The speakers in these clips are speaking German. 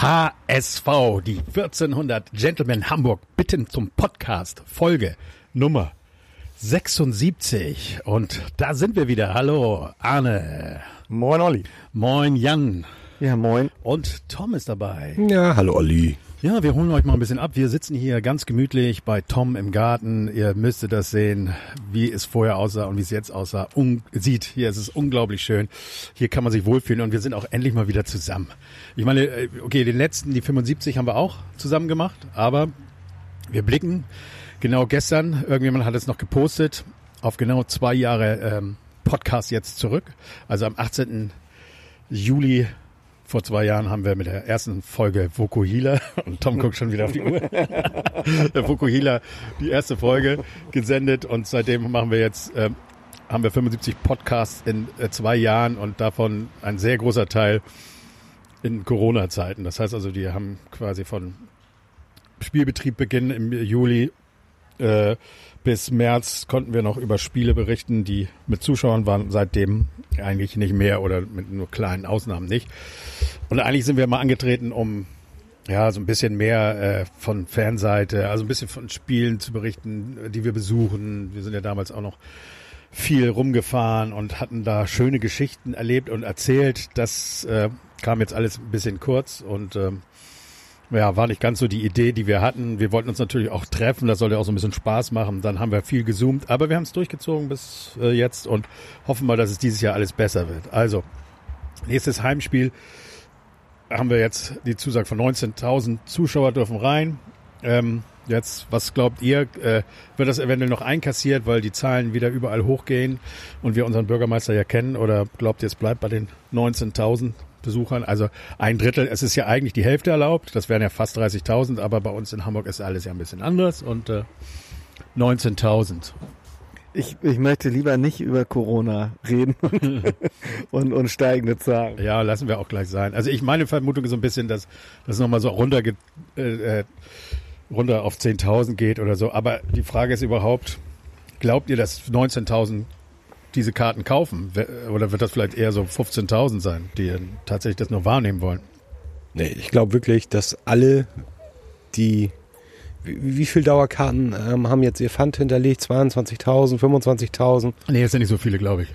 HSV, die 1400 Gentlemen Hamburg bitten zum Podcast, Folge Nummer 76. Und da sind wir wieder. Hallo, Arne. Moin, Olli. Moin, Jan. Ja, moin. Und Tom ist dabei. Ja, hallo, Olli. Ja, wir holen euch mal ein bisschen ab. Wir sitzen hier ganz gemütlich bei Tom im Garten. Ihr müsstet das sehen, wie es vorher aussah und wie es jetzt aussah. Un sieht, hier ist es unglaublich schön. Hier kann man sich wohlfühlen und wir sind auch endlich mal wieder zusammen. Ich meine, äh, okay, den letzten, die 75 haben wir auch zusammen gemacht, aber wir blicken genau gestern, irgendjemand hat es noch gepostet, auf genau zwei Jahre ähm, Podcast jetzt zurück. Also am 18. Juli vor zwei Jahren haben wir mit der ersten Folge Vokuhila, und Tom guckt schon wieder auf die Uhr, der Vokuhila die erste Folge gesendet und seitdem machen wir jetzt, äh, haben wir 75 Podcasts in äh, zwei Jahren und davon ein sehr großer Teil in Corona-Zeiten. Das heißt also, die haben quasi von Spielbetrieb beginnen im Juli äh, bis März konnten wir noch über Spiele berichten, die mit Zuschauern waren, seitdem eigentlich nicht mehr oder mit nur kleinen Ausnahmen nicht. Und eigentlich sind wir mal angetreten, um ja so ein bisschen mehr äh, von Fanseite, also ein bisschen von Spielen zu berichten, die wir besuchen. Wir sind ja damals auch noch viel rumgefahren und hatten da schöne Geschichten erlebt und erzählt. Das äh, kam jetzt alles ein bisschen kurz und ähm, ja, war nicht ganz so die Idee, die wir hatten. Wir wollten uns natürlich auch treffen, das sollte auch so ein bisschen Spaß machen. Dann haben wir viel gezoomt, aber wir haben es durchgezogen bis äh, jetzt und hoffen mal, dass es dieses Jahr alles besser wird. Also, nächstes Heimspiel haben wir jetzt die Zusage von 19.000 Zuschauer dürfen rein. Ähm, jetzt, was glaubt ihr, äh, wird das eventuell noch einkassiert, weil die Zahlen wieder überall hochgehen und wir unseren Bürgermeister ja kennen? Oder glaubt ihr, es bleibt bei den 19.000? Besuchern. Also ein Drittel, es ist ja eigentlich die Hälfte erlaubt, das wären ja fast 30.000, aber bei uns in Hamburg ist alles ja ein bisschen anders und äh, 19.000. Ich, ich möchte lieber nicht über Corona reden und, und steigende Zahlen. Ja, lassen wir auch gleich sein. Also ich meine Vermutung ist so ein bisschen, dass das nochmal so runter, äh, runter auf 10.000 geht oder so. Aber die Frage ist überhaupt, glaubt ihr, dass 19.000 diese Karten kaufen? Oder wird das vielleicht eher so 15.000 sein, die tatsächlich das nur wahrnehmen wollen? Nee, ich glaube wirklich, dass alle, die wie, wie viel Dauerkarten ähm, haben jetzt ihr Pfand hinterlegt? 22.000, 25.000? Nee, das sind nicht so viele, glaube ich.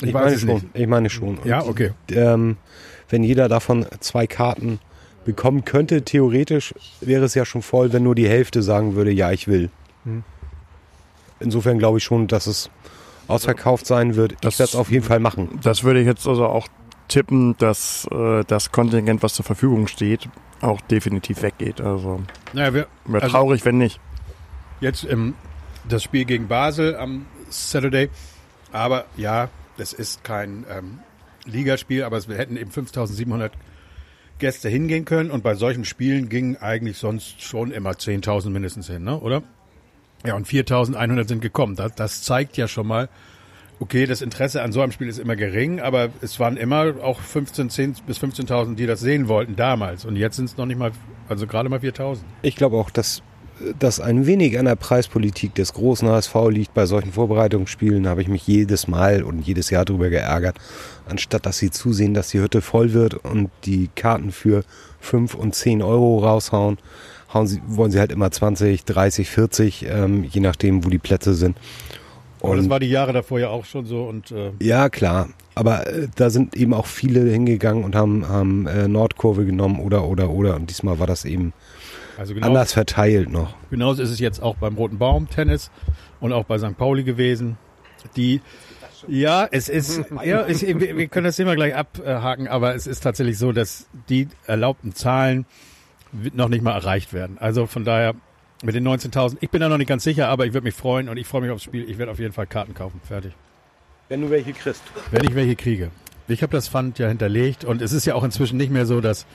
Ich, ich meine schon. Nicht. Ich meine schon. Ja, okay. Und, ähm, wenn jeder davon zwei Karten bekommen könnte, theoretisch wäre es ja schon voll, wenn nur die Hälfte sagen würde, ja, ich will. Hm. Insofern glaube ich schon, dass es ausverkauft sein wird. Das, ich werde es auf jeden Fall machen. Das würde ich jetzt also auch tippen, dass äh, das Kontingent, was zur Verfügung steht, auch definitiv weggeht. Also naja, wäre wär also traurig, wenn nicht. Jetzt ähm, das Spiel gegen Basel am Saturday. Aber ja, das ist kein ähm, Ligaspiel, aber wir hätten eben 5700 Gäste hingehen können. Und bei solchen Spielen gingen eigentlich sonst schon immer 10.000 mindestens hin, ne? oder? Ja, und 4.100 sind gekommen. Das, das zeigt ja schon mal, okay, das Interesse an so einem Spiel ist immer gering, aber es waren immer auch 15, 10 bis 15.000, die das sehen wollten damals. Und jetzt sind es noch nicht mal, also gerade mal 4.000. Ich glaube auch, dass das ein wenig an der Preispolitik des großen HSV liegt. Bei solchen Vorbereitungsspielen habe ich mich jedes Mal und jedes Jahr darüber geärgert, anstatt dass sie zusehen, dass die Hütte voll wird und die Karten für 5 und 10 Euro raushauen hauen sie, wollen sie halt immer 20, 30, 40, ähm, je nachdem, wo die Plätze sind. Und, Aber das war die Jahre davor ja auch schon so und äh ja klar, aber äh, da sind eben auch viele hingegangen und haben, haben äh, Nordkurve genommen oder oder oder und diesmal war das eben also genau, anders verteilt noch. Genauso ist es jetzt auch beim Roten Baum Tennis und auch bei St. Pauli gewesen. Die ja, es ist, ja, ich, wir können das Thema gleich abhaken, aber es ist tatsächlich so, dass die erlaubten Zahlen noch nicht mal erreicht werden. Also von daher mit den 19.000, ich bin da noch nicht ganz sicher, aber ich würde mich freuen und ich freue mich aufs Spiel. Ich werde auf jeden Fall Karten kaufen. Fertig. Wenn du welche kriegst. Wenn ich welche kriege. Ich habe das Pfand ja hinterlegt und es ist ja auch inzwischen nicht mehr so, dass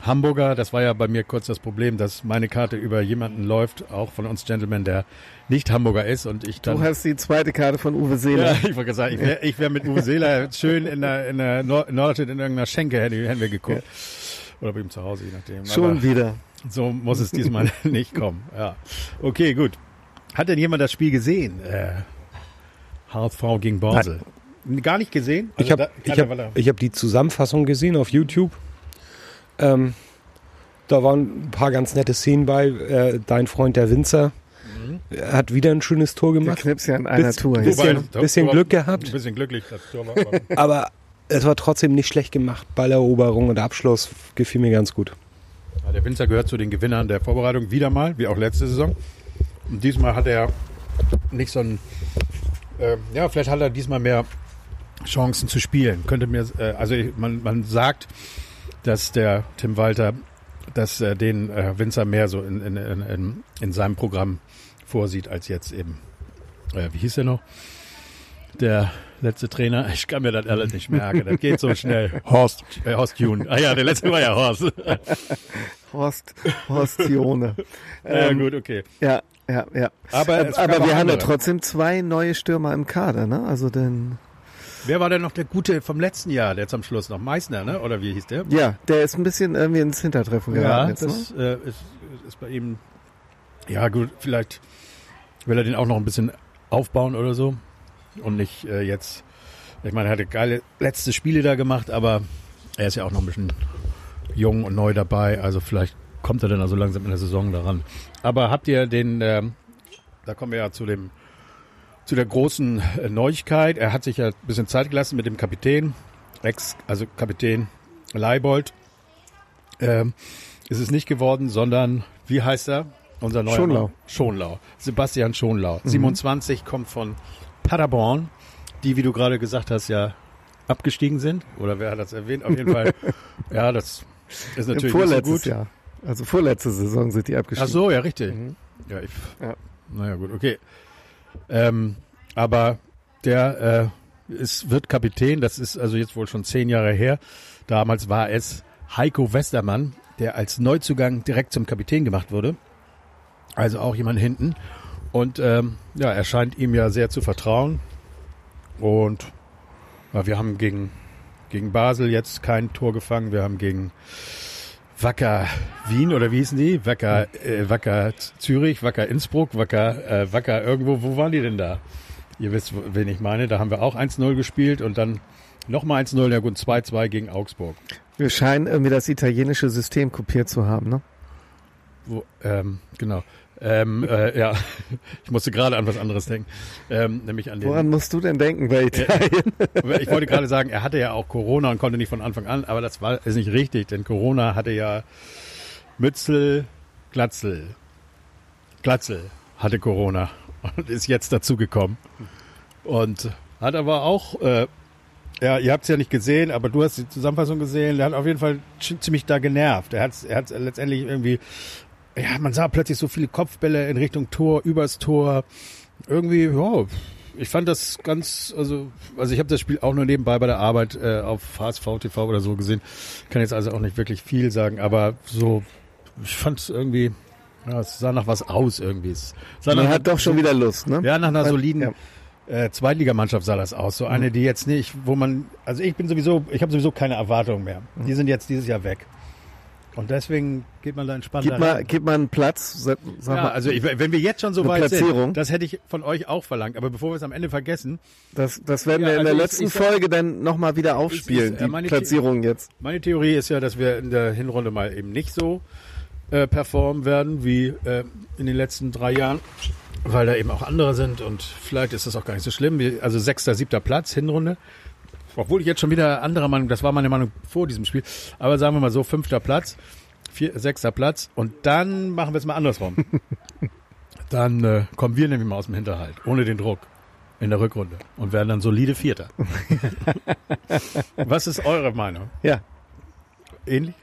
Hamburger, das war ja bei mir kurz das Problem, dass meine Karte über jemanden läuft, auch von uns Gentlemen, der nicht Hamburger ist und ich dann. Du hast die zweite Karte von Uwe Seeler. Ja, ich wollte sagen, ich wäre ich wär mit Uwe Seeler schön in der, in der Nordstadt in irgendeiner Schenke hätten wir geguckt. Ja. Oder bei ihm zu Hause, je nachdem. Schon Aber wieder. So muss es diesmal nicht kommen. Ja. Okay, gut. Hat denn jemand das Spiel gesehen? Äh, HSV gegen Basel. Gar nicht gesehen? Also ich habe ich hab, ich hab die Zusammenfassung gesehen auf YouTube. Ähm, Da waren ein paar ganz nette Szenen bei. Äh, dein Freund der Winzer er hat wieder ein schönes Tor Der gemacht. Knips ja in einer Bis- Tour. bis- Bisschen- das bisschen Glück gehabt. Ein bisschen glücklich, das Tor war, aber Aber es war trotzdem nicht schlecht gemacht. Balleroberung und Abschluss gefiel mir ganz gut. Der Winzer gehört zu den Gewinnern der Vorbereitung wieder mal, wie auch letzte Saison. Und diesmal hat er nicht so ein, äh, ja, vielleicht hat er diesmal mehr Chancen zu spielen. Könnte mir, äh, also ich, man, man sagt, dass der Tim Walter, dass er den äh, Winzer mehr so in, in, in, in, in seinem Programm vorsieht als jetzt eben, äh, wie hieß er noch? Der letzte Trainer, ich kann mir das alles nicht merken, das geht so schnell. Horst. Äh, Horst Kuhn. Ah ja, der letzte war ja Horst. Horst, Horst Jone. Ja, Ähm, gut, okay. Ja, ja, ja. Aber, Aber wir haben ja andere. trotzdem zwei neue Stürmer im Kader, ne? Also den, Wer war denn noch der Gute vom letzten Jahr, der zum Schluss noch? Meißner, ne? Oder wie hieß der? ja, der ist ein bisschen irgendwie ins Hintertreffen Ja, geraten jetzt, ne? das äh, ist, ist bei ihm. Ja, gut, vielleicht will er den auch noch ein bisschen aufbauen oder so. Und nicht äh, jetzt. Ich meine, er hatte geile letzte Spiele da gemacht, aber er ist ja auch noch ein bisschen jung und neu dabei. Also vielleicht kommt er dann also langsam in der Saison daran. Aber habt ihr den, ähm, da kommen wir ja zu dem, zu der großen äh, Neuigkeit. Er hat sich ja ein bisschen Zeit gelassen mit dem Kapitän, Ex, also Kapitän Leibold. Ähm, ist es nicht geworden, sondern wie heißt er? Unser neuer Schonlau. Mann? Schonlau. Sebastian Schonlau. 27 kommt von Paderborn, die, wie du gerade gesagt hast, ja abgestiegen sind. Oder wer hat das erwähnt? Auf jeden Fall. ja, das ist Im natürlich nicht so gut. Jahr. Also vorletzte Saison sind die Ach abgestiegen. so, ja, richtig. Mhm. Ja, ich, Ja. naja, gut, okay. Ähm, aber der äh, ist, wird Kapitän, das ist also jetzt wohl schon zehn Jahre her. Damals war es Heiko Westermann, der als Neuzugang direkt zum Kapitän gemacht wurde. Also auch jemand hinten. Und ähm, ja, er scheint ihm ja sehr zu vertrauen. Und ja, wir haben gegen, gegen Basel jetzt kein Tor gefangen. Wir haben gegen Wacker Wien oder wie hießen die? Wacker, äh, Wacker Zürich, Wacker Innsbruck, Wacker, äh, Wacker irgendwo. Wo waren die denn da? Ihr wisst, wen ich meine. Da haben wir auch 1-0 gespielt und dann nochmal 1-0, ja gut, 2-2 gegen Augsburg. Wir scheinen irgendwie das italienische System kopiert zu haben, ne? Wo, ähm, genau. Ähm, äh, ja, ich musste gerade an was anderes denken. Ähm, nämlich an den. Woran musst du denn denken bei Italien? Ich wollte gerade sagen, er hatte ja auch Corona und konnte nicht von Anfang an, aber das war ist nicht richtig, denn Corona hatte ja Mützel, Glatzel. Glatzel hatte Corona und ist jetzt dazugekommen. Und hat aber auch, äh, ja, ihr habt es ja nicht gesehen, aber du hast die Zusammenfassung gesehen, der hat auf jeden Fall ziemlich da genervt. Er hat er hat's letztendlich irgendwie, ja, man sah plötzlich so viele Kopfbälle in Richtung Tor, übers Tor. Irgendwie, ja, ich fand das ganz, also, also ich habe das Spiel auch nur nebenbei bei der Arbeit äh, auf HSV TV oder so gesehen. Kann jetzt also auch nicht wirklich viel sagen, aber so, ich fand es irgendwie, ja, es sah nach was aus irgendwie. Es sah Man nach, hat doch schon wieder Lust, ne? ja, nach einer soliden Ja. äh, Zweitligamannschaft sah das aus. So eine, die jetzt nicht, wo man, also ich bin sowieso, ich habe sowieso keine Erwartungen mehr. Die sind jetzt dieses Jahr weg. Und deswegen geht man da entspannt Gib mal, rein. gib mal einen Platz. Sag, sag Ja, mal, also ich, wenn wir jetzt schon so Eine weit Platzierung. sind, das hätte ich von euch auch verlangt. Aber bevor wir es am Ende vergessen, das, das werden Ja, wir in also der ich- letzten ich Folge dann nochmal wieder aufspielen, ist, äh, die meine Platzierung jetzt. meine Theorie ist ja, dass wir in der Hinrunde mal eben nicht so äh, performen werden wie äh, in den letzten drei Jahren, weil da eben auch andere sind und vielleicht ist das auch gar nicht so schlimm. Also sechster, siebter Platz, Hinrunde. Obwohl ich jetzt schon wieder anderer Meinung, das war meine Meinung vor diesem Spiel, aber sagen wir mal so, fünfter Platz, vier, sechster Platz und dann machen wir es mal andersrum. dann äh, kommen wir nämlich mal aus dem Hinterhalt, ohne den Druck in der Rückrunde und werden dann solide Vierter. Was ist eure Meinung? Ja. Ähnlich?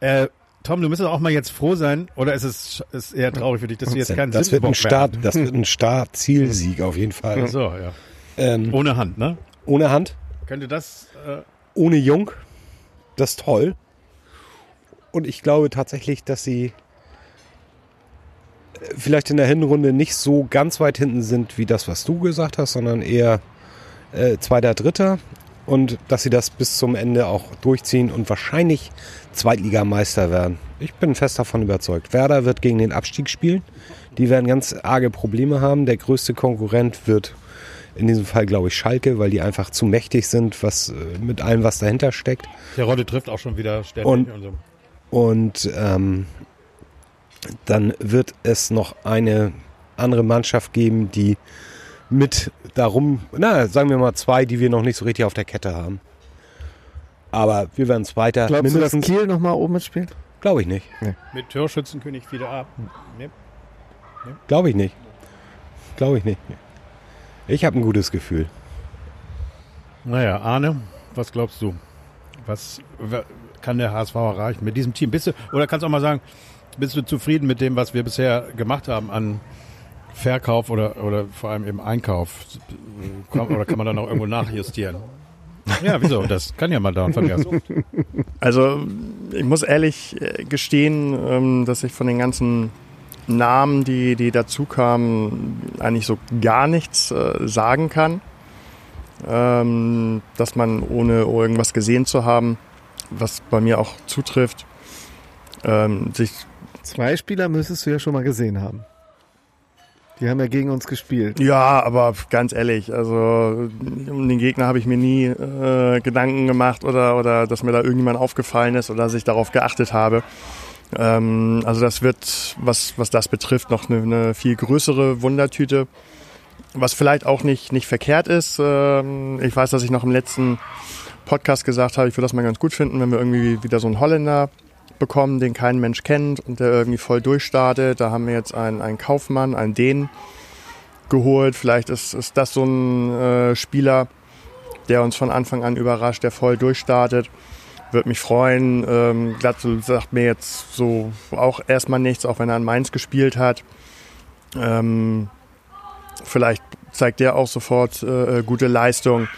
Äh, Tom, du müsstest auch mal jetzt froh sein, oder ist es ist eher traurig für dich, dass du jetzt keinen das wird ein Start, das wird ein Start-Zielsieg auf jeden Fall. hast? So, ja. Ähm, Ohne Hand, ne? Ohne Hand, Könnte das, äh, ohne Jung, das ist toll. Und ich glaube tatsächlich, dass sie äh, vielleicht in der Hinrunde nicht so ganz weit hinten sind, wie das, was du gesagt hast, sondern eher äh, zweiter, dritter. Und dass sie das bis zum Ende auch durchziehen und wahrscheinlich Zweitligameister werden. Ich bin fest davon überzeugt. Werder wird gegen den Abstieg spielen. Die werden ganz arge Probleme haben. Der größte Konkurrent wird in diesem Fall, glaube ich, Schalke, weil die einfach zu mächtig sind, was äh, mit allem, was dahinter steckt. der Rotte trifft auch schon wieder ständig Und- und so. Und ähm, dann wird es noch eine andere Mannschaft geben, die mit darum, na, sagen wir mal zwei, die wir noch nicht so richtig auf der Kette haben. Aber wir werden Zweiter. Glaubst du, dass mindestens. Kiel nochmal oben mitspielt? Glaube ich nicht. Mit Torschützenkönig wieder ab. Nee. Glaube ich nicht. Glaube ich nicht. Ich habe ein gutes Gefühl. Naja, Arne, was glaubst du? Was wa- kann der HSV erreichen mit diesem Team? Bist du, oder kannst du auch mal sagen, bist du zufrieden mit dem, was wir bisher gemacht haben an Verkauf oder, oder vor allem im Einkauf? Oder kann man dann auch irgendwo nachjustieren? Ja, wieso? Das kann ja mal dauern, Verkehrs. Also ich muss ehrlich äh, gestehen, ähm, dass ich von den ganzen Namen, die, die dazu kamen, eigentlich so gar nichts äh, sagen kann. Ähm, dass man ohne irgendwas gesehen zu haben, was bei mir auch zutrifft, ähm, sich Zwei Spieler müsstest du ja schon mal gesehen haben. Die haben ja gegen uns gespielt. Ja, aber ganz ehrlich, also um den Gegner habe ich mir nie äh, Gedanken gemacht oder, oder dass mir da irgendjemand aufgefallen ist oder dass ich darauf geachtet habe. Ähm, also das wird, was, was das betrifft, noch eine, eine viel größere Wundertüte. Was vielleicht auch nicht, nicht verkehrt ist. Ähm, ich weiß, dass ich noch im letzten Podcast gesagt habe, ich würde das mal ganz gut finden, wenn wir irgendwie wieder so einen Holländer bekommen, den kein Mensch kennt und der irgendwie voll durchstartet. Da haben wir jetzt einen, einen Kaufmann, einen Dänen geholt. Vielleicht ist, ist das so ein äh, Spieler, der uns von Anfang an überrascht, der voll durchstartet. Würde mich freuen. Ähm, Glatzel sagt mir jetzt so auch erstmal nichts, auch wenn er an Mainz gespielt hat. Ähm, vielleicht zeigt der auch sofort äh, gute Leistung.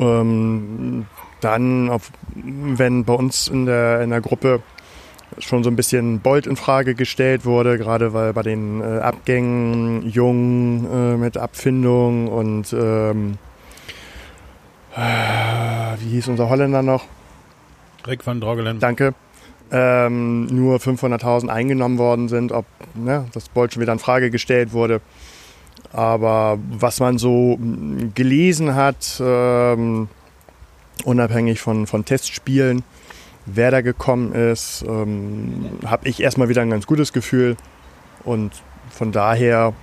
Ähm, dann, auf, wenn bei uns in der, in der Gruppe schon so ein bisschen Bolt in Frage gestellt wurde, gerade weil bei den äh, Abgängen Jung äh, mit Abfindung und ähm, äh, wie hieß unser Holländer noch? Rick van Drogelen. Danke. Ähm, nur 500.000 eingenommen worden sind, ob ne, das Bolt schon wieder in Frage gestellt wurde. Aber was man so mh, gelesen hat, ähm, unabhängig von, von Testspielen, wer da gekommen ist, ähm, habe ich erstmal wieder ein ganz gutes Gefühl. Und von daher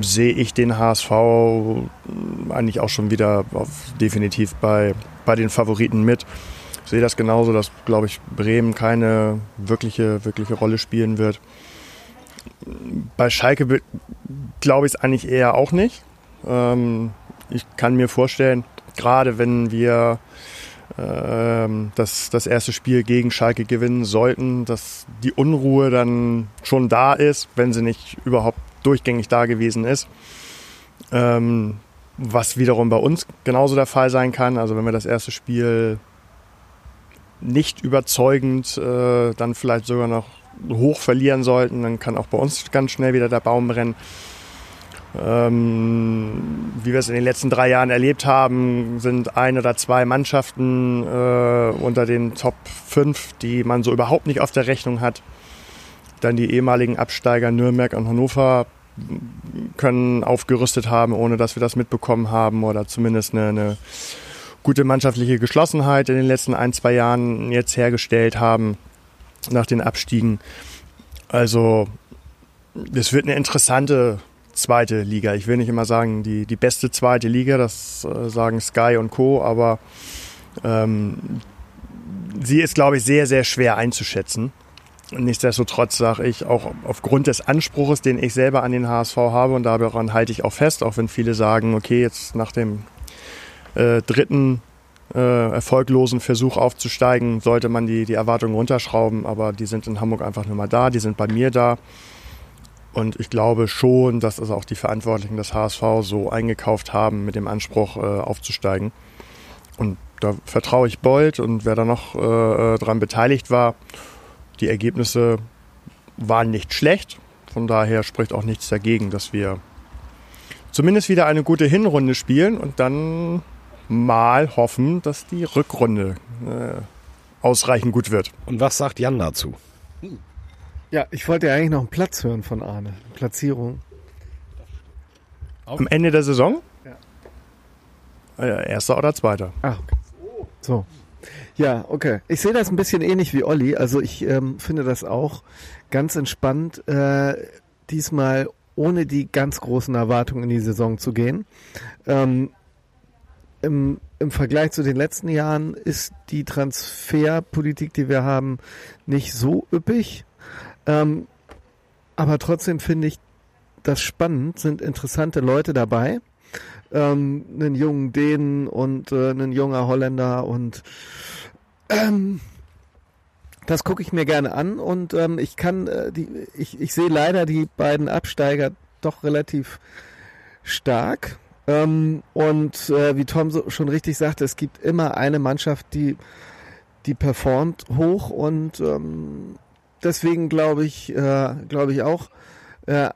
sehe ich den HSV eigentlich auch schon wieder auf, definitiv bei, bei den Favoriten mit. Ich sehe das genauso, dass, glaube ich, Bremen keine wirkliche, wirkliche Rolle spielen wird. Bei Schalke be- glaube ich es eigentlich eher auch nicht. Ähm, ich kann mir vorstellen, gerade wenn wir ähm, das, das erste Spiel gegen Schalke gewinnen sollten, dass die Unruhe dann schon da ist, wenn sie nicht überhaupt durchgängig da gewesen ist. Ähm, was wiederum bei uns genauso der Fall sein kann. Also wenn wir das erste Spiel nicht überzeugend äh, dann vielleicht sogar noch hoch verlieren sollten, dann kann auch bei uns ganz schnell wieder der Baum brennen. Ähm, wie wir es in den letzten drei Jahren erlebt haben, sind ein oder zwei Mannschaften äh, unter den Top 5, die man so überhaupt nicht auf der Rechnung hat. Dann die ehemaligen Absteiger Nürnberg und Hannover können aufgerüstet haben, ohne dass wir das mitbekommen haben oder zumindest eine, eine gute mannschaftliche Geschlossenheit in den letzten ein, zwei Jahren jetzt hergestellt haben nach den Abstiegen. Also es wird eine interessante zweite Liga. Ich will nicht immer sagen, die, die beste zweite Liga, das äh, sagen Sky und Co., aber ähm, sie ist, glaube ich, sehr, sehr schwer einzuschätzen. Nichtsdestotrotz sage ich auch aufgrund des Anspruches, den ich selber an den HSV habe und daran halte ich auch fest, auch wenn viele sagen, okay, jetzt nach dem äh, dritten äh, erfolglosen Versuch aufzusteigen, sollte man die, die Erwartungen runterschrauben, aber die sind in Hamburg einfach nur mal da, die sind bei mir da. Und ich glaube schon, dass es auch die Verantwortlichen des HSV so eingekauft haben, mit dem Anspruch äh, aufzusteigen. Und da vertraue ich Bold und wer da noch äh, dran beteiligt war. Die Ergebnisse waren nicht schlecht. Von daher spricht auch nichts dagegen, dass wir zumindest wieder eine gute Hinrunde spielen und dann mal hoffen, dass die Rückrunde äh, ausreichend gut wird. Und was sagt Jan dazu? Ja, ich wollte ja eigentlich noch einen Platz hören von Arne. Platzierung. Am Ende der Saison? Ja. Äh, erster oder zweiter? Ah, okay. So. Ja, okay. Ich sehe das ein bisschen ähnlich wie Olli. Also ich ähm, finde das auch ganz entspannt, äh, diesmal ohne die ganz großen Erwartungen in die Saison zu gehen. Ähm, im, Im Vergleich zu den letzten Jahren ist die Transferpolitik, die wir haben, nicht so üppig. Ähm, aber trotzdem finde ich das spannend, sind interessante Leute dabei. Ähm, einen jungen Dänen und äh, einen junger Holländer und ähm, das gucke ich mir gerne an und ähm, ich kann äh, die ich, ich sehe leider die beiden Absteiger doch relativ stark ähm, und äh, wie Tom so, schon richtig sagte, es gibt immer eine Mannschaft, die die performt hoch und ähm, deswegen glaube ich äh, glaube ich auch äh,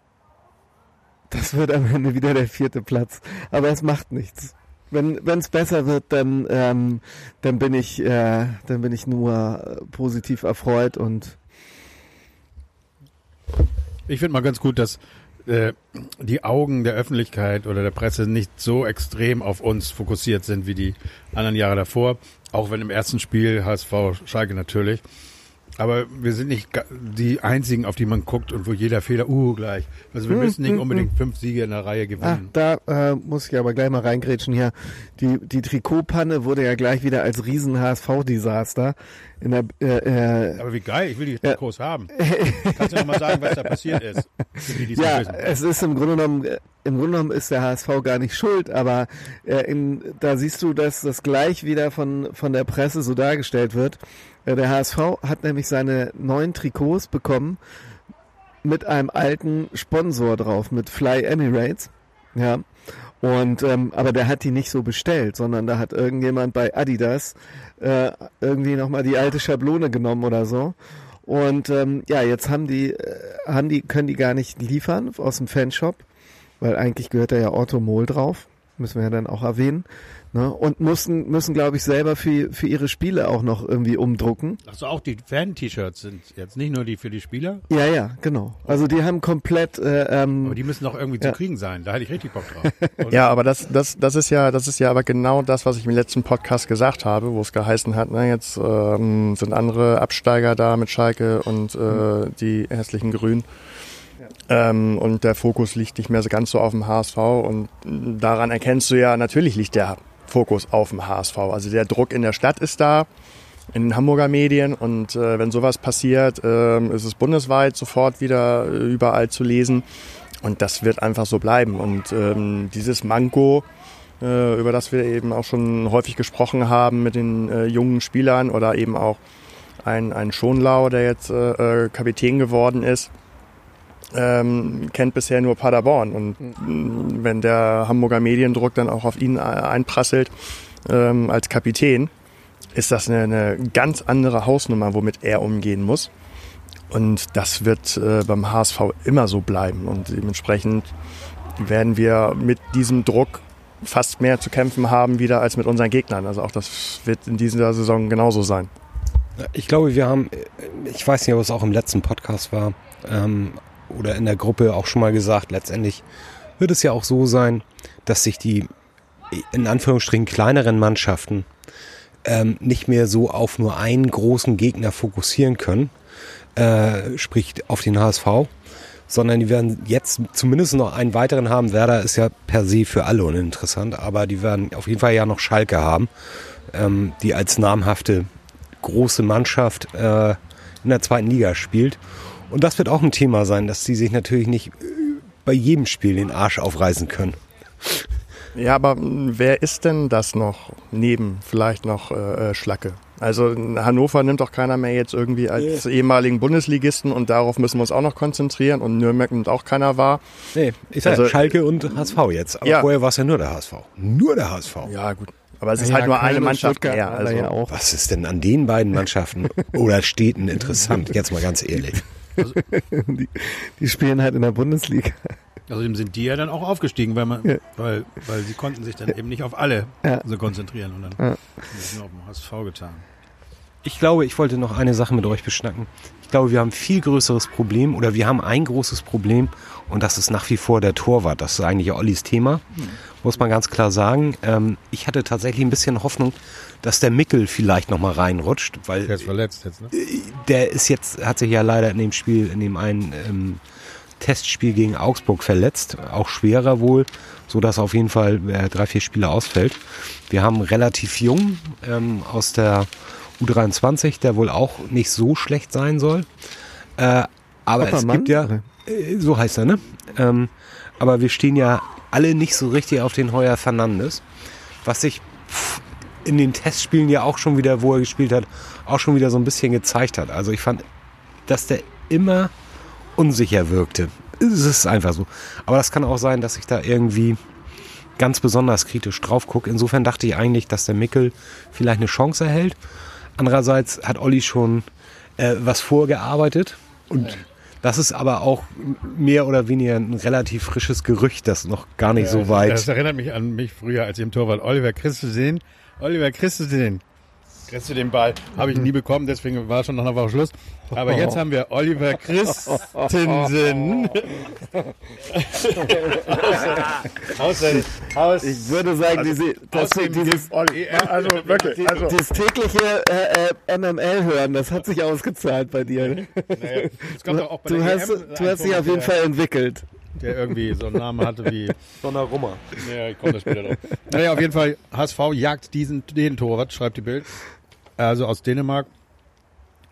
das wird am Ende wieder der vierte Platz. Aber es macht nichts. Wenn es besser wird, dann ähm, dann bin ich äh, dann bin ich nur positiv erfreut und ich finde mal ganz gut, dass äh, die Augen der Öffentlichkeit oder der Presse nicht so extrem auf uns fokussiert sind wie die anderen Jahre davor. Auch wenn im ersten Spiel HSV Schalke natürlich aber wir sind nicht die einzigen, auf die man guckt und wo jeder Fehler, uh, gleich. Also wir hm, müssen nicht hm, unbedingt hm. fünf Siege in der Reihe gewinnen. Ah, da äh, muss ich aber gleich mal reingrätschen hier. Die, die Trikotpanne wurde ja gleich wieder als riesen HSV-Desaster in der, äh, äh, Aber wie geil, ich will die Trikots haben. Kannst du noch mal sagen, was da passiert ist? Ja, es ist im Grunde genommen, äh, im Grunde genommen ist der HSV gar nicht schuld, aber äh, in, da siehst du, dass das gleich wieder von, von der Presse so dargestellt wird. Äh, der HSV hat nämlich seine neuen Trikots bekommen mit einem alten Sponsor drauf, mit Fly Emirates. Ja. Und ähm, aber der hat die nicht so bestellt, sondern da hat irgendjemand bei Adidas äh, irgendwie nochmal die alte Schablone genommen oder so. Und ähm, ja, jetzt haben die, äh, haben die, können die gar nicht liefern aus dem Fanshop, weil eigentlich gehört da ja Otto Mol drauf, müssen wir ja dann auch erwähnen. Ne? Und müssen, müssen glaube ich, selber für, für ihre Spiele auch noch irgendwie umdrucken. Also auch die Fan-T-Shirts sind jetzt nicht nur die für die Spieler? Ja, ja, genau. Also die haben komplett. Äh, ähm, aber die müssen doch irgendwie ja. zu kriegen sein. Da hätte ich richtig Bock drauf. ja, aber das, das, das ist ja, das ist ja aber genau das, was ich im letzten Podcast gesagt habe, wo es geheißen hat, na, jetzt ähm, sind andere Absteiger da mit Schalke und äh, mhm. die hässlichen Grünen. Ähm, und der Fokus liegt nicht mehr so ganz so auf dem HSV. Und daran erkennst du ja, natürlich liegt der Fokus auf dem HSV. Also der Druck in der Stadt ist da, in den Hamburger Medien und äh, wenn sowas passiert, äh, ist es bundesweit sofort wieder äh, überall zu lesen und das wird einfach so bleiben. Und ähm, dieses Manko, äh, über das wir eben auch schon häufig gesprochen haben mit den äh, jungen Spielern oder eben auch ein, ein Schonlau, der jetzt äh, Kapitän geworden ist, ähm, kennt bisher nur Paderborn. Und mhm. wenn der Hamburger Mediendruck dann auch auf ihn äh, einprasselt ähm, als Kapitän, ist das eine, eine, ganz andere Hausnummer, womit er umgehen muss. Und das wird äh, beim HSV immer so bleiben. Und dementsprechend werden wir mit diesem Druck fast mehr zu kämpfen haben wieder als mit unseren Gegnern. Also auch das wird in dieser Saison genauso sein. Ich glaube, wir haben, ich weiß nicht, ob es auch im letzten Podcast war, ähm, oder in der Gruppe auch schon mal gesagt, letztendlich wird es ja auch so sein, dass sich die in Anführungsstrichen kleineren Mannschaften ähm, nicht mehr so auf nur einen großen Gegner fokussieren können, äh, sprich auf den HSV, sondern die werden jetzt zumindest noch einen weiteren haben. Werder ist ja per se für alle uninteressant, aber die werden auf jeden Fall ja noch Schalke haben, ähm, die als namhafte große Mannschaft äh, in der zweiten Liga spielt. Und das wird auch ein Thema sein, dass sie sich natürlich nicht bei jedem Spiel den Arsch aufreißen können. Ja, aber wer ist denn das noch neben vielleicht noch äh, äh Schlacke? Also Hannover nimmt doch keiner mehr jetzt irgendwie als nee. ehemaligen Bundesligisten und darauf müssen wir uns auch noch konzentrieren und Nürnberg nimmt auch keiner wahr. Nee, ich sage also, Schalke und HSV jetzt. Aber ja. vorher war es ja nur der HSV. Nur der HSV. Ja, gut. Aber es ist ja, halt nur eine Mannschaft mehr. Also. Ja Was ist denn an den beiden Mannschaften oder Städten interessant? Jetzt mal ganz ehrlich. Also, die, die, spielen halt in der Bundesliga. Außerdem sind die ja dann auch aufgestiegen, weil man, ja. weil, weil sie konnten sich dann eben nicht auf alle ja. so konzentrieren und dann ja. haben sie nur auf den HSV getan. ich glaube, ich wollte noch eine Sache mit euch beschnacken. Ich glaube, wir haben ein viel größeres Problem oder wir haben ein großes Problem und das ist nach wie vor der Torwart. Das ist eigentlich Ollis Thema, muss man ganz klar sagen. Ähm, ich hatte tatsächlich ein bisschen Hoffnung, dass der Mickel vielleicht noch mal reinrutscht, weil Der ist verletzt jetzt, ne? der ist jetzt, hat sich ja leider in dem Spiel, in dem einen ähm, Testspiel gegen Augsburg verletzt, auch schwerer wohl, so dass auf jeden Fall äh, drei, vier Spiele ausfällt. Wir haben relativ jung ähm, aus der U23, der wohl auch nicht so schlecht sein soll. Äh, aber es Oppermann, gibt ja, äh, so heißt er, ne? Ähm, aber wir stehen ja alle nicht so richtig auf den Heuer Fernandes, was sich in den Testspielen ja auch schon wieder, wo er gespielt hat, auch schon wieder so ein bisschen gezeigt hat. Also ich fand, dass der immer unsicher wirkte. Es ist einfach so. Aber das kann auch sein, dass ich da irgendwie ganz besonders kritisch drauf gucke. Insofern dachte ich eigentlich, dass der Mickel vielleicht eine Chance erhält. Andererseits hat Olli schon äh, was vorgearbeitet und das ist aber auch mehr oder weniger ein relativ frisches Gerücht, das noch gar nicht so weit. Das erinnert mich an mich früher, als ich im Tor war. Oliver, den? Oliver, kriegst du den? Kriegst du den Ball? Habe ich nie bekommen, deswegen war schon nach einer Woche Schluss. Aber jetzt haben wir Oliver Christensen. aus, der- aus, Ich würde sagen, diese, das, dieses, Olli, also wirklich, also dieses tägliche äh, äh, MML hören, das hat sich ausgezahlt bei dir. naja, kommt doch auch bei Du hast, EM du hast dich auf jeden Fall entwickelt. Der, irgendwie so einen Namen hatte wie Donnarumma. Ja, ich komme da später drauf. Naja, auf jeden Fall, HSV jagt diesen, den Torwart, schreibt die Bild. Also aus Dänemark.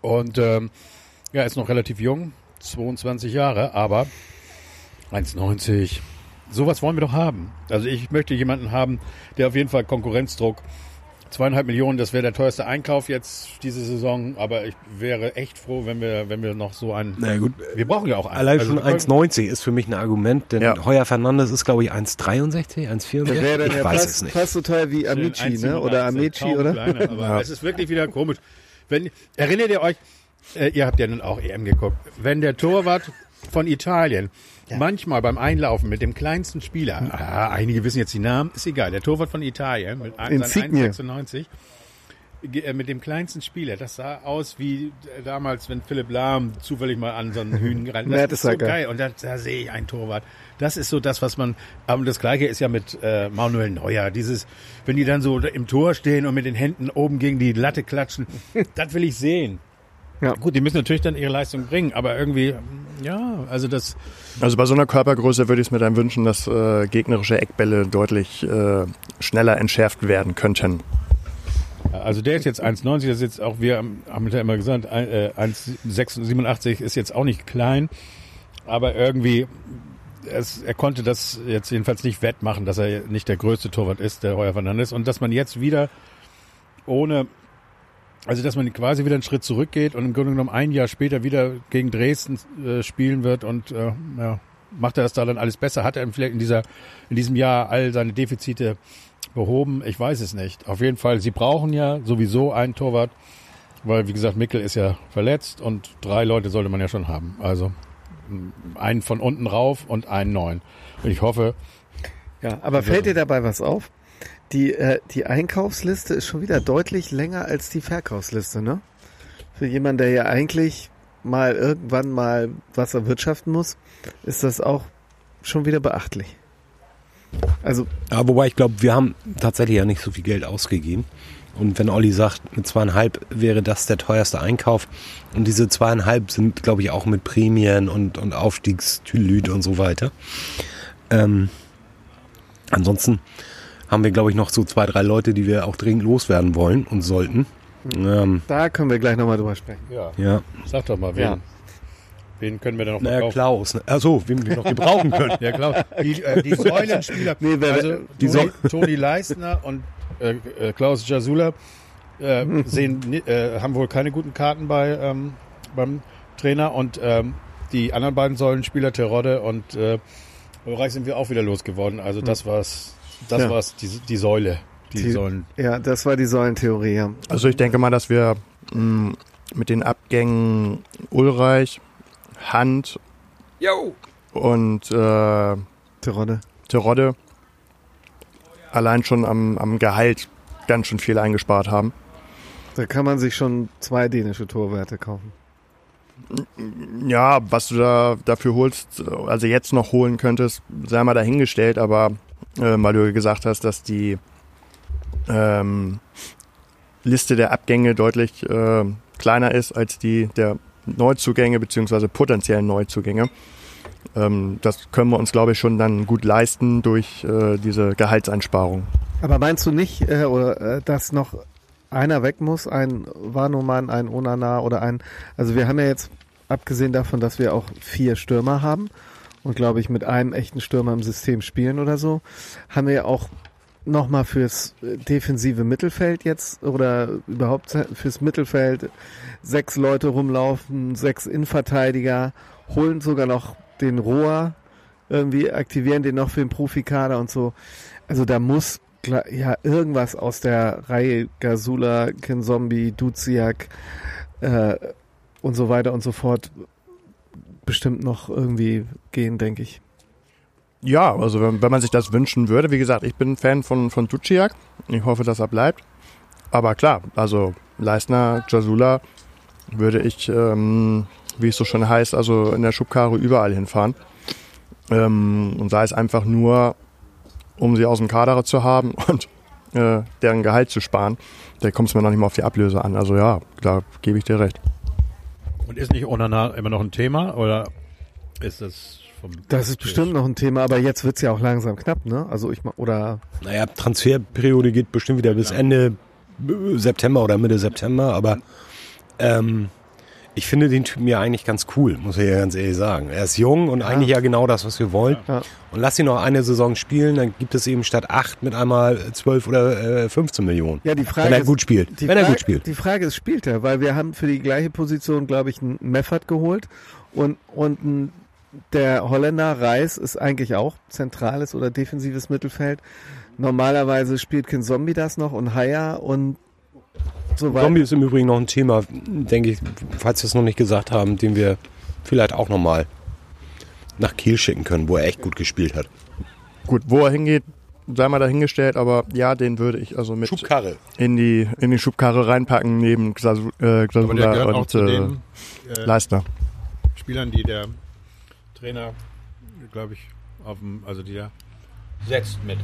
Und ähm, ja, ist noch relativ jung, 22 Jahre, aber 1,90. Sowas wollen wir doch haben. Also ich möchte jemanden haben, der auf jeden Fall Konkurrenzdruck. Zweieinhalb Millionen, das wäre der teuerste Einkauf jetzt diese Saison, aber ich wäre echt froh, wenn wir, wenn wir noch so einen. Na gut, Wir brauchen ja auch einen. allein Also schon 1,90 ist für mich ein Argument, denn Ja. Heuer Fernandes ist, glaube ich, 1,63, 1,64. Das wäre dann Ich ja weiß fast, es nicht. fast so teuer wie Amici, ne? Oder 1,87, Amici, oder? Kleiner, aber es ist wirklich wieder komisch. Wenn, erinnert ihr euch, äh, ihr habt ja nun auch EM geguckt, wenn der Torwart von Italien manchmal beim Einlaufen mit dem kleinsten Spieler, ah, einige wissen jetzt die Namen, ist egal, der Torwart von Italien mit ein- seinen Insigne. 1,96 ge- äh, mit dem kleinsten Spieler, das sah aus wie äh, damals, wenn Philipp Lahm zufällig mal an so einen Hühn gerannt Das ist so Mertesacker. geil. Und da, da sehe ich einen Torwart. Das ist so das, was man, aber das Gleiche ist ja mit äh, Manuel Neuer. Dieses, wenn die dann so im Tor stehen und mit den Händen oben gegen die Latte klatschen, das will ich sehen. Ja. Gut, die müssen natürlich dann ihre Leistung bringen, aber irgendwie, ja, also das, Also bei so einer Körpergröße würde ich es mir dann wünschen, dass äh, gegnerische Eckbälle deutlich äh, schneller entschärft werden könnten. Also der ist jetzt 1,90, das ist jetzt auch, wir haben ja immer gesagt, ein- äh, 1,87 ist jetzt auch nicht klein, aber irgendwie, es, er konnte das jetzt jedenfalls nicht wettmachen, dass er nicht der größte Torwart ist, der Heuer Fernandes, und dass man jetzt wieder ohne, also dass man quasi wieder einen Schritt zurückgeht und im Grunde genommen ein Jahr später wieder gegen Dresden äh, spielen wird und äh, ja, macht er das da dann alles besser? Hat er vielleicht in dieser, in diesem Jahr all seine Defizite behoben? Ich weiß es nicht. Auf jeden Fall, sie brauchen ja sowieso einen Torwart, weil wie gesagt, Mickel ist ja verletzt und drei Leute sollte man ja schon haben. Also einen von unten rauf und einen neuen. Und ich hoffe, Ja, aber fällt dir dabei was auf? Die, äh, die Einkaufsliste ist schon wieder deutlich länger als die Verkaufsliste, ne? Für jemanden, der ja eigentlich mal irgendwann mal was erwirtschaften muss, ist das auch schon wieder beachtlich. Also, Ja, wobei ich glaube, wir haben tatsächlich ja nicht so viel Geld ausgegeben. Und wenn Olli sagt, mit zweieinhalb wäre das der teuerste Einkauf. Und diese zweieinhalb sind, glaube ich, auch mit Prämien und, und Aufstiegstülüt und so weiter. Ähm, ansonsten haben wir, glaube ich, noch so zwei, drei Leute, die wir auch dringend loswerden wollen und sollten. Ähm, da können wir gleich nochmal drüber sprechen. ja, ja. sag doch mal, wen, Ja. wen können wir denn noch Naja, verkaufen? Klaus. Ne? Achso, wen wir noch gebrauchen können. Ja, klar. Die, äh, die Säulenspieler. Nee, wer- also die Toni, Toni Leistner und äh, äh, Klaus Jasula äh, sehen, äh, haben wohl keine guten Karten bei ähm, beim Trainer und ähm, die anderen beiden Säulenspieler, Terodde und äh, Reich sind wir auch wieder losgeworden. Also das war's, das Ja. war's, die, die Säule, die, Die- Säulen. Ja, das war die Säulentheorie, ja. Also ich denke mal, dass wir mh, mit den Abgängen Ulreich, Hand und äh, Terodde. Terodde allein schon am, am Gehalt ganz schön viel eingespart haben. Da kann man sich schon zwei dänische Torwerte kaufen. Ja, was du da dafür holst, also jetzt noch holen könntest, sei mal dahingestellt, aber äh, weil du gesagt hast, dass die ähm, Liste der Abgänge deutlich äh, kleiner ist als die der Neuzugänge beziehungsweise potenziellen Neuzugänge. Ähm, das können wir uns, glaube ich, schon dann gut leisten durch äh, diese Gehaltseinsparung. Aber meinst du nicht, äh, oder, äh, dass noch einer weg muss, ein Warnumann, ein Onana oder ein, also wir haben ja jetzt, abgesehen davon, dass wir auch vier Stürmer haben und glaube ich mit einem echten Stürmer im System spielen oder so, haben wir ja auch nochmal fürs äh, defensive Mittelfeld jetzt oder überhaupt fürs Mittelfeld sechs Leute rumlaufen, sechs Innenverteidiger, holen sogar noch den Rohr, irgendwie aktivieren den noch für den Profikader und so. Also da muss ja irgendwas aus der Reihe Gasula, Kinzombie, Duziak äh, und so weiter und so fort bestimmt noch irgendwie gehen, denke ich. Ja, also wenn, wenn, man sich das wünschen würde, wie gesagt, ich bin Fan von, von Duciak. Ich hoffe, dass er bleibt. Aber klar, also Leistner, Jasula würde ich, ähm, wie es so schon heißt, also in der Schubkarre überall hinfahren. Ähm, und sei es einfach nur, um sie aus dem Kader zu haben und äh, deren Gehalt zu sparen. Da kommt es mir noch nicht mal auf die Ablöse an. Also ja, da gebe ich dir recht. Und ist nicht Onana immer noch ein Thema oder ist das vom Das ist bestimmt noch ein Thema, aber jetzt wird es ja auch langsam knapp, ne? Also ich oder Naja, Transferperiode geht bestimmt wieder bis ja. Ende September oder Mitte September, aber ähm, ich finde den Typen ja eigentlich ganz cool, muss ich ja ganz ehrlich sagen. Er ist jung und ja. eigentlich ja genau das, was wir wollen. Ja. Und lass ihn noch eine Saison spielen, dann gibt es eben statt acht mit einmal zwölf oder äh, 15 Millionen. Ja, die Frage wenn er ist, gut spielt. Wenn Frage, er gut spielt. Die Frage ist, spielt er? Weil wir haben für die gleiche Position, glaube ich, einen Meffert geholt und, und ein der Holländer Reis ist eigentlich auch zentrales oder defensives Mittelfeld. Normalerweise spielt Kin Zombie das noch und Haya und so weiter. Zombie ist im Übrigen noch ein Thema, denke ich, falls wir es noch nicht gesagt haben, den wir vielleicht auch nochmal nach Kiel schicken können, wo er echt gut gespielt hat. Gut, wo er hingeht, sei mal dahingestellt, aber ja, den würde ich also mit Schubkarre. in die in die Schubkarre reinpacken neben Glasula äh, und äh, den, äh, Leistner. Spielern, die der Trainer, glaube ich, auf dem, also der setzt mit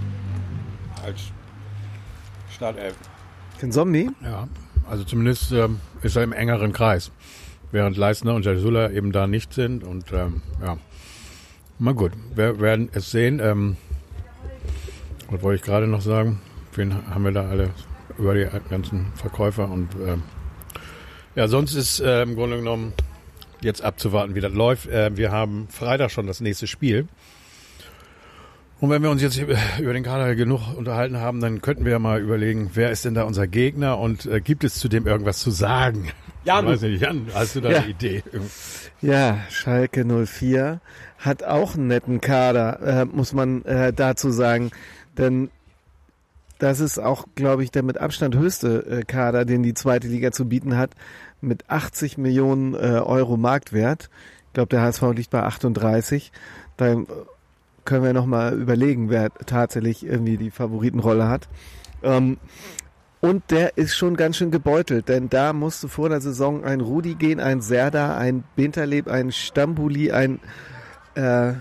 als Startelf. Den Zombie? Ja, also zumindest ähm, ist er im engeren Kreis. Während Leistner und Jasula eben da nicht sind und ähm, ja. Mal gut, wir werden es sehen. Ähm, was wollte ich gerade noch sagen? Wen haben wir da alle über die ganzen Verkäufer und ähm, ja, sonst ist äh, im Grunde genommen jetzt abzuwarten, wie das läuft. Äh, wir haben Freitag schon das nächste Spiel. Und wenn wir uns jetzt über den Kader genug unterhalten haben, dann könnten wir ja mal überlegen, wer ist denn da unser Gegner und äh, gibt es zu dem irgendwas zu sagen? Jan, weiß nicht, Jan hast du da ja. eine Idee? Ja, Schalke 04 hat auch einen netten Kader, äh, muss man äh, dazu sagen. Denn das ist auch, glaube ich, der mit Abstand höchste äh, Kader, den die zweite Liga zu bieten hat mit 80 Millionen äh, Euro Marktwert. Ich glaube, der HSV liegt bei 38. Da können wir nochmal überlegen, wer tatsächlich irgendwie die Favoritenrolle hat. Ähm, und der ist schon ganz schön gebeutelt, denn da musste vor der Saison ein Rudi gehen, ein Serda, ein Binterleb, ein Stambuli, ein äh,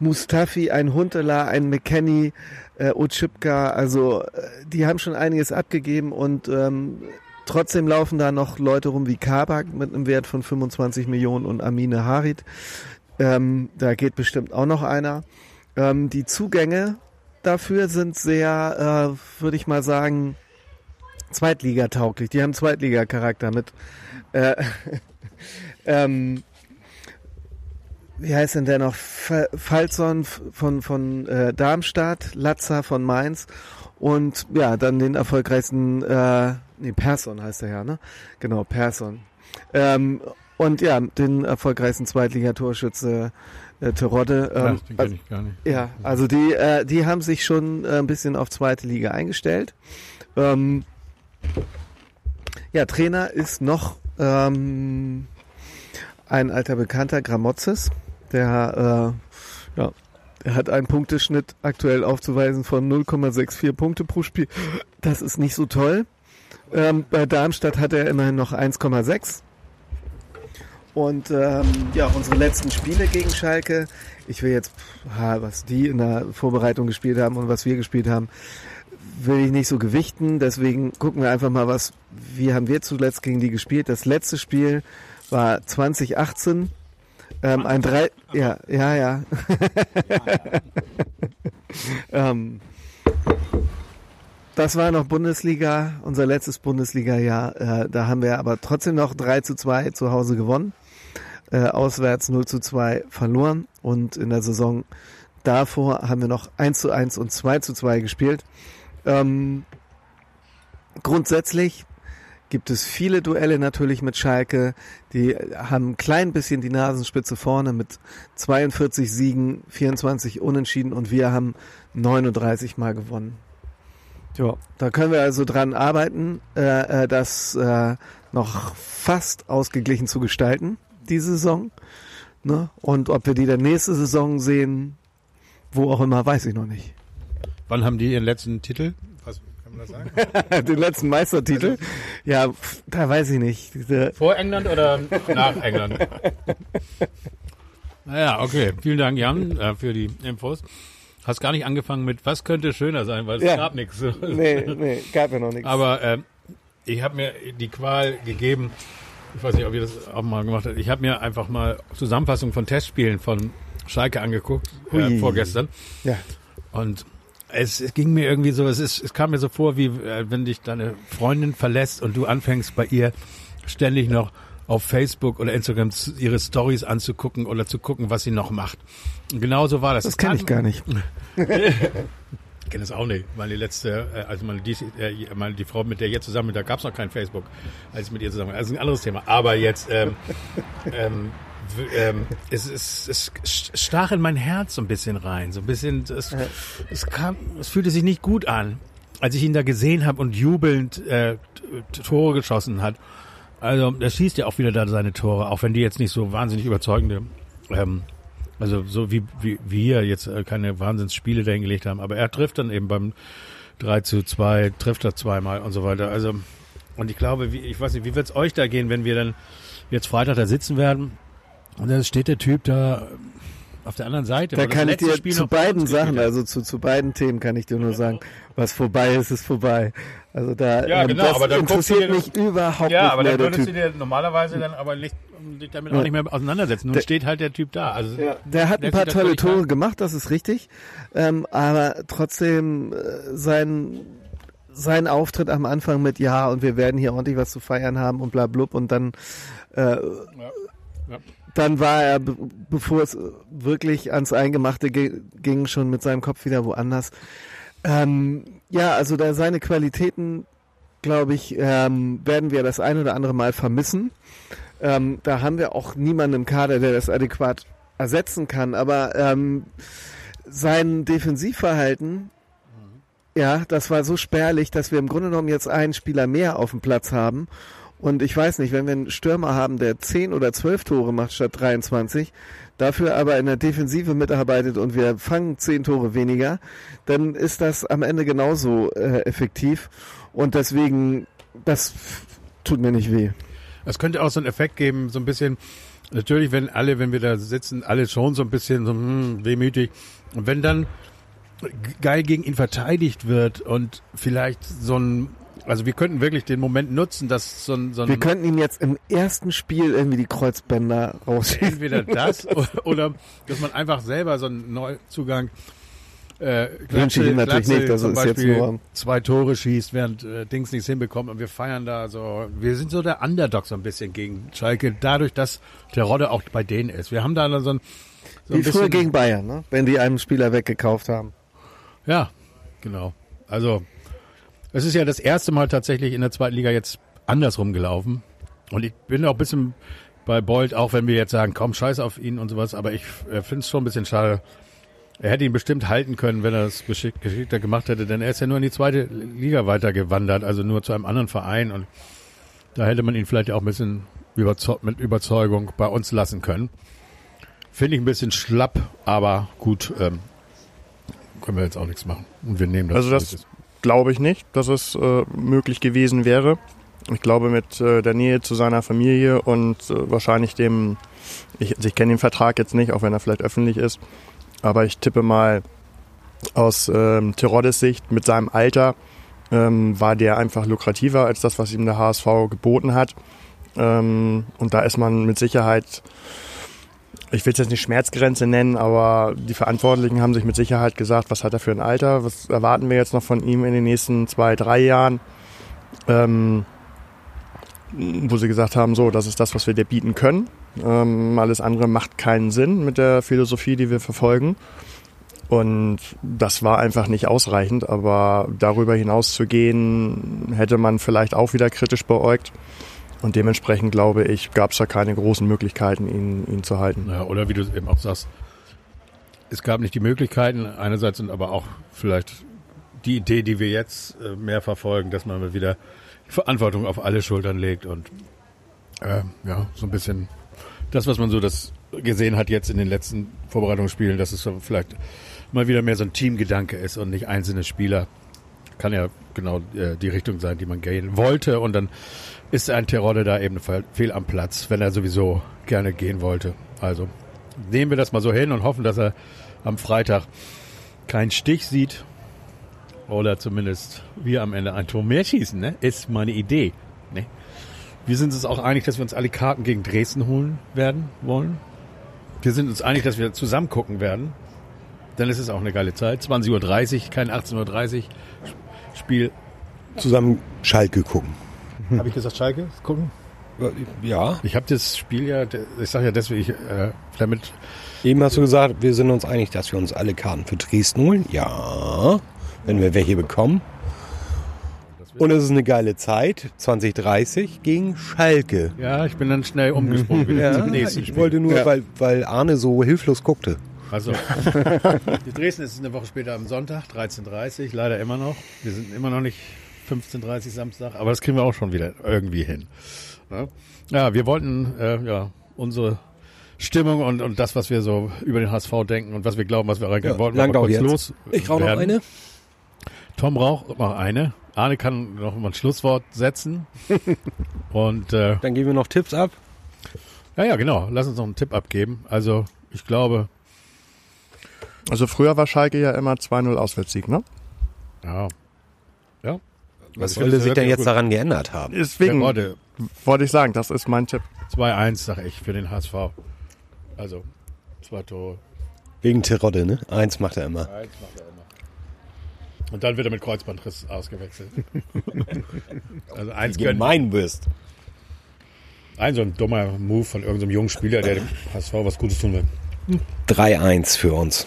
Mustafi, ein Huntela, ein McKenny, äh, Otschipka. Also äh, die haben schon einiges abgegeben und ähm, Trotzdem laufen da noch Leute rum wie Kabak mit einem Wert von 25 Millionen und Amine Harid. Ähm, da geht bestimmt auch noch einer. Ähm, die Zugänge dafür sind sehr, äh, würde ich mal sagen, Zweitligatauglich. Die haben Zweitliga-Charakter mit. Äh, ähm, wie heißt denn der noch? Falzon von, von äh, Darmstadt, Latzer von Mainz und ja, dann den erfolgreichsten äh, nee, Persson heißt der ja, ne? Genau, Persson. Ähm, und ja, den erfolgreichsten Zweitligatorschütze äh, Terodde. Ähm, ja, den also, ich gar nicht. Ja, also die, äh, die haben sich schon äh, ein bisschen auf zweite Liga eingestellt. Ähm, ja, Trainer ist noch ähm, ein alter Bekannter, Gramozis, der äh, ja, er hat einen Punkteschnitt aktuell aufzuweisen von 0,64 Punkte pro Spiel. Das ist nicht so toll. Ähm, bei Darmstadt hat er immerhin noch 1,6. Und ähm, ja, unsere letzten Spiele gegen Schalke, ich will jetzt, was die in der Vorbereitung gespielt haben und was wir gespielt haben, will ich nicht so gewichten. Deswegen gucken wir einfach mal, was, wie haben wir zuletzt gegen die gespielt. Das letzte Spiel war 2018. Ähm, ein drei, ja, ja, ja. ähm, das war noch Bundesliga, unser letztes Bundesliga-Jahr. Äh, da haben wir aber trotzdem noch 3 zu 2 zu Hause gewonnen. Äh, auswärts 0 zu 2 verloren. Und in der Saison davor haben wir noch 1 zu 1 und 2 zu 2 gespielt. Ähm, grundsätzlich gibt es viele Duelle natürlich mit Schalke. Die haben ein klein bisschen die Nasenspitze vorne mit 42 Siegen, 24 Unentschieden und wir haben 39 Mal gewonnen. Ja, da können wir also dran arbeiten, äh, äh, das äh, noch fast ausgeglichen zu gestalten, die Saison. Ne? Und ob wir die dann nächste Saison sehen, wo auch immer, weiß ich noch nicht. Wann haben die ihren letzten Titel? Was kann man das sagen? Den letzten Meistertitel? Ja, da weiß ich nicht. Diese, Vor England oder nach England? naja, okay. Vielen Dank, Jan, äh, für die Infos. Hast gar nicht angefangen mit, was könnte schöner sein, weil es Ja. gab nichts. nee, nee, gab ja noch nichts. Aber ähm, ich habe mir die Qual gegeben, ich weiß nicht, ob ihr das auch mal gemacht habt, ich habe mir einfach mal Zusammenfassung von Testspielen von Schalke angeguckt, äh, vorgestern. ja. Und es, es ging mir irgendwie so, es, ist, es kam mir so vor, wie äh, wenn dich deine Freundin verlässt und du anfängst bei ihr ständig noch auf Facebook oder Instagram ihre Stories anzugucken oder zu gucken, was sie noch macht. Und genauso war das. Das kenne ich gar nicht. Ich kenne das auch nicht. Meine letzte, äh, also meine, die, äh, meine, die Frau, mit der ich jetzt zusammen bin, da gab es noch kein Facebook, als ich mit ihr zusammen war. Also ein anderes Thema. Aber jetzt, ähm, ähm, ähm, es, es, es stach in mein Herz so ein bisschen rein. So ein bisschen, es, es, kam, es fühlte sich nicht gut an, als ich ihn da gesehen habe und jubelnd äh, Tore geschossen hat. Also, er schießt ja auch wieder da seine Tore, auch wenn die jetzt nicht so wahnsinnig überzeugende ähm, also so wie, wie wir jetzt äh, keine Wahnsinnsspiele dahin gelegt haben, aber er trifft dann eben beim 3 zu 2, trifft er zweimal und so weiter. Also und ich glaube, wie, ich weiß nicht, wie wird's euch da gehen, wenn wir dann jetzt Freitag da sitzen werden und dann steht der Typ da auf der anderen Seite. Da kann ich dir Spiel zu beiden Sachen, also zu, zu beiden Themen kann ich dir nur sagen, was vorbei ist, ist vorbei. Also da Ja, ähm, genau, das aber dann interessiert dir- mich überhaupt Ja, nicht aber mehr dann der würdest Typ. du dir normalerweise dann aber nicht, dich damit Ja. auch nicht mehr auseinandersetzen. Nun Der- steht halt der Typ da. Also Ja, der hat ein paar tolle Tore sagen. gemacht, das ist richtig. Ähm, aber trotzdem äh, sein sein Auftritt am Anfang mit ja und wir werden hier ordentlich was zu feiern haben und bla blub und dann äh, Ja. Dann war er, be bevor es wirklich ans Eingemachte ge ging, schon mit seinem Kopf wieder woanders. Ähm, ja, also da seine Qualitäten, glaube ich, ähm, werden wir das ein oder andere Mal vermissen. Ähm, da haben wir auch niemanden im Kader, der das adäquat ersetzen kann. Aber ähm, sein Defensivverhalten, ja, das war so spärlich, dass wir im Grunde genommen jetzt einen Spieler mehr auf dem Platz haben. Und ich weiß nicht, wenn wir einen Stürmer haben, der 10 oder 12 Tore macht statt 23, dafür aber in der Defensive mitarbeitet und wir fangen 10 Tore weniger, dann ist das am Ende genauso äh, effektiv. Und deswegen, das tut mir nicht weh. Es könnte auch so einen Effekt geben, so ein bisschen, natürlich, wenn alle, wenn wir da sitzen, alle schon so ein bisschen so hm, wehmütig. Und wenn dann geil gegen ihn verteidigt wird und vielleicht so ein, also wir könnten wirklich den Moment nutzen, dass so ein, so ein Wir könnten ihm jetzt im ersten Spiel irgendwie die Kreuzbänder rausschießen. entweder das o- oder dass man einfach selber so einen Neuzugang äh, Wünsche ich ihm natürlich nicht, das zum ist jetzt nur- zwei Tore schießt, während äh, Dings nichts hinbekommt und wir feiern da so. Wir sind so der Underdog so ein bisschen gegen Schalke, dadurch, dass der Rodde auch bei denen ist. Wir haben da so ein, so ein Wie früher bisschen, gegen Bayern, ne? wenn die einen Spieler weggekauft haben. Ja, genau. Also es ist ja das erste Mal tatsächlich in der zweiten Liga jetzt andersrum gelaufen. Und ich bin auch ein bisschen bei Bolt, auch wenn wir jetzt sagen, komm, scheiß auf ihn und sowas, aber ich äh, finde es schon ein bisschen schade. Er hätte ihn bestimmt halten können, wenn er das geschick, geschickter gemacht hätte, denn er ist ja nur in die zweite Liga weitergewandert, also nur zu einem anderen Verein und da hätte man ihn vielleicht auch ein bisschen überzeug mit Überzeugung bei uns lassen können. Finde ich ein bisschen schlapp, aber gut, ähm, können wir jetzt auch nichts machen. Und wir nehmen das. Also das-. Glaube ich nicht, dass es äh, möglich gewesen wäre. Ich glaube, mit äh, der Nähe zu seiner Familie und äh, wahrscheinlich dem, ich, also ich kenne den Vertrag jetzt nicht, auch wenn er vielleicht öffentlich ist, aber ich tippe mal aus ähm, Teroddes Sicht mit seinem Alter ähm, war der einfach lukrativer als das, was ihm der HSV geboten hat. Ähm, und da ist man mit Sicherheit, ich will es jetzt nicht Schmerzgrenze nennen, aber die Verantwortlichen haben sich mit Sicherheit gesagt, was hat er für ein Alter, was erwarten wir jetzt noch von ihm in den nächsten zwei, drei Jahren. Ähm, wo sie gesagt haben, so, das ist das, was wir dir bieten können. Ähm, alles andere macht keinen Sinn mit der Philosophie, die wir verfolgen. Und das war einfach nicht ausreichend, aber darüber hinaus zu gehen, hätte man vielleicht auch wieder kritisch beäugt. Und dementsprechend glaube ich, gab es da keine großen Möglichkeiten, ihn, ihn zu halten. Ja, oder wie du eben auch sagst, es gab nicht die Möglichkeiten, einerseits und aber auch vielleicht die Idee, die wir jetzt äh, mehr verfolgen, dass man wieder Verantwortung auf alle Schultern legt und äh, ja, so ein bisschen das, was man so das gesehen hat jetzt in den letzten Vorbereitungsspielen, dass es so vielleicht mal wieder mehr so ein Teamgedanke ist und nicht einzelne Spieler. Kann ja genau äh, die Richtung sein, die man gehen wollte. Und dann ist ein Terodde da eben fehl am Platz, wenn er sowieso gerne gehen wollte. Also nehmen wir das mal so hin und hoffen, dass er am Freitag keinen Stich sieht oder zumindest wir am Ende ein Tor mehr schießen, ne? Ist meine Idee. Ne? Wir sind uns auch einig, dass wir uns alle Karten gegen Dresden holen werden wollen. Wir sind uns einig, dass wir zusammen gucken werden. Dann ist es auch eine geile Zeit. 20.30 Uhr, kein 18.30 Uhr Spiel. Zusammen Schalke gucken. Habe ich gesagt, Schalke gucken? Ja. Ich habe das Spiel ja, ich sage ja deswegen, ich, äh, damit. Eben hast du gesagt, wir sind uns einig, dass wir uns alle Karten für Dresden holen. Ja. Wenn wir welche bekommen. Und es ist eine geile Zeit, 2030 gegen Schalke. Ja, ich bin dann schnell umgesprungen Ja, zum nächsten ich wollte nur, Ja. weil, weil Arne so hilflos guckte. Also, die Dresden ist eine Woche später am Sonntag, 13.30 leider immer noch. Wir sind immer noch nicht 15.30 Samstag, aber das kriegen wir auch schon wieder irgendwie hin. Ja, ja wir wollten äh, ja unsere Stimmung und, und das, was wir so über den HSV denken und was wir glauben, was wir erreichen Ja, wollten, auch kurz jetzt. los. Ich rauche noch eine. Tom raucht noch eine. Arne kann noch mal ein Schlusswort setzen. und äh, Dann geben wir noch Tipps ab. ja, ja, genau. Lass uns noch einen Tipp abgeben. Also, ich glaube, Also früher war Schalke ja immer 2-0 Auswärtssieg, ne? Ja. Was Also, würde sich denn jetzt gut. daran geändert haben? Deswegen warte, wollte ich sagen, das ist mein Tipp. 2-1, sag ich, für den HSV. Also, zwei Tore. Wegen Terodde, ne? Eins macht er immer. Eins macht er immer. Und dann wird er mit Kreuzbandriss ausgewechselt. also eins können, Gemein bist. ein so ein dummer Move von irgendeinem jungen Spieler, der dem HSV was Gutes tun will. 3-1 für uns.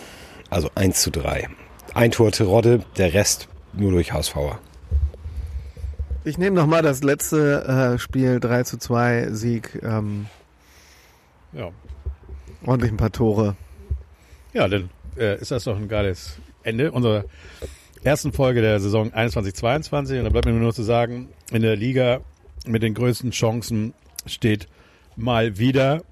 Also 1 zu 3. Ein Tor Terodde, der Rest nur durch HSVer. Ich nehme noch mal das letzte äh, Spiel 3 zu 2 Sieg. Ähm, Ja, ordentlich ein paar Tore. ja dann äh, ist das doch ein geiles Ende unserer ersten Folge der Saison 21-22. Und da bleibt mir nur noch zu sagen, in der Liga mit den größten Chancen steht mal wieder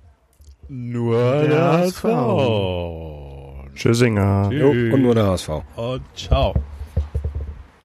nur Der der HSV. HSV. Tschüssinger. Tschüss. und nur der HSV. Und ciao.